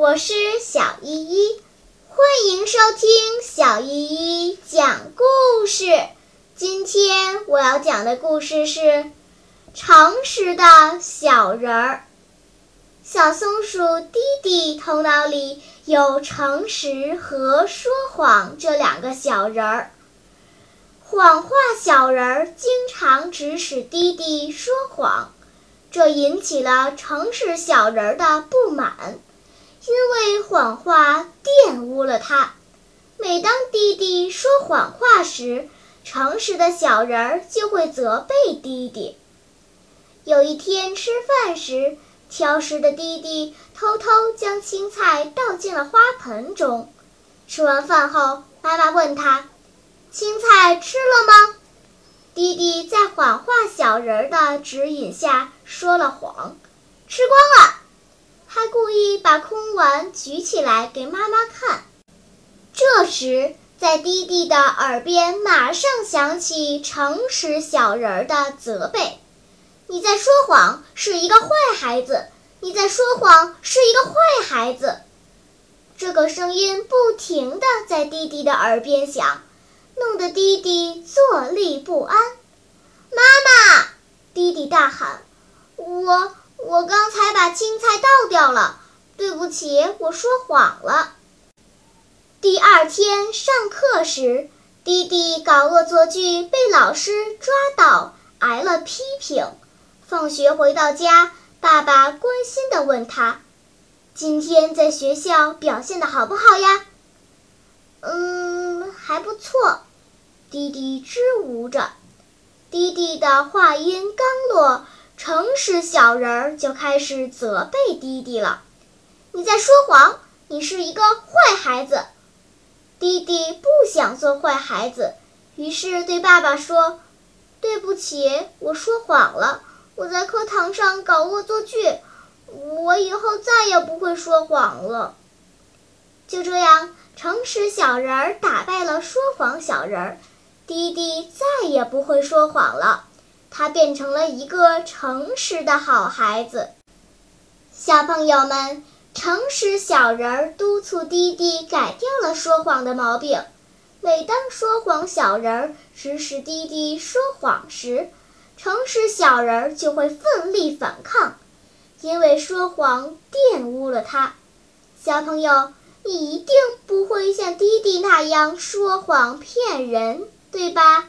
我是小依依欢迎收听小依依讲故事。今天我要讲的故事是诚实的小人儿。小松鼠弟弟头脑里有诚实和说谎这两个小人儿。谎话小人儿经常指使弟弟说谎这引起了诚实小人儿的不满。为谎话玷污了他。每当弟弟说谎话时，诚实的小人儿就会责备弟弟。有一天吃饭时，挑食的弟弟偷偷将青菜倒进了花盆中。吃完饭后，妈妈问他。青菜吃了吗？弟弟在谎话小人的指引下说了谎，吃光了，还故意把空碗举起来给妈妈看。这时，在弟弟的耳边马上响起诚实小人儿的责备：“你在说谎，是一个坏孩子！你在说谎，是一个坏孩子！”这个声音不停地在弟弟的耳边响。弄得弟弟坐立不安。妈妈，弟弟大喊：“我我刚才把青菜倒掉了，对不起，我说谎了。”第二天上课时，弟弟搞恶作剧被老师抓到，挨了批评。放学回到家，爸爸关心地问他：“今天在学校表现的好不好呀？”“嗯，还不错。”弟弟支吾着，弟弟的话音刚落，诚实小人儿就开始责备弟弟了：“你在说谎，你是一个坏孩子。”弟弟不想做坏孩子，于是对爸爸说：“对不起，我说谎了，我在课堂上搞恶作剧，我以后再也不会说谎了。”就这样，诚实小人儿打败了说谎小人儿。弟弟再也不会说谎了，他变成了一个诚实的好孩子。小朋友们，诚实小人儿督促弟弟改掉了说谎的毛病。每当说谎小人儿指使弟弟说谎时，诚实小人儿就会奋力反抗，因为说谎玷污了他。小朋友，你一定不会像弟弟那样说谎骗人。对吧？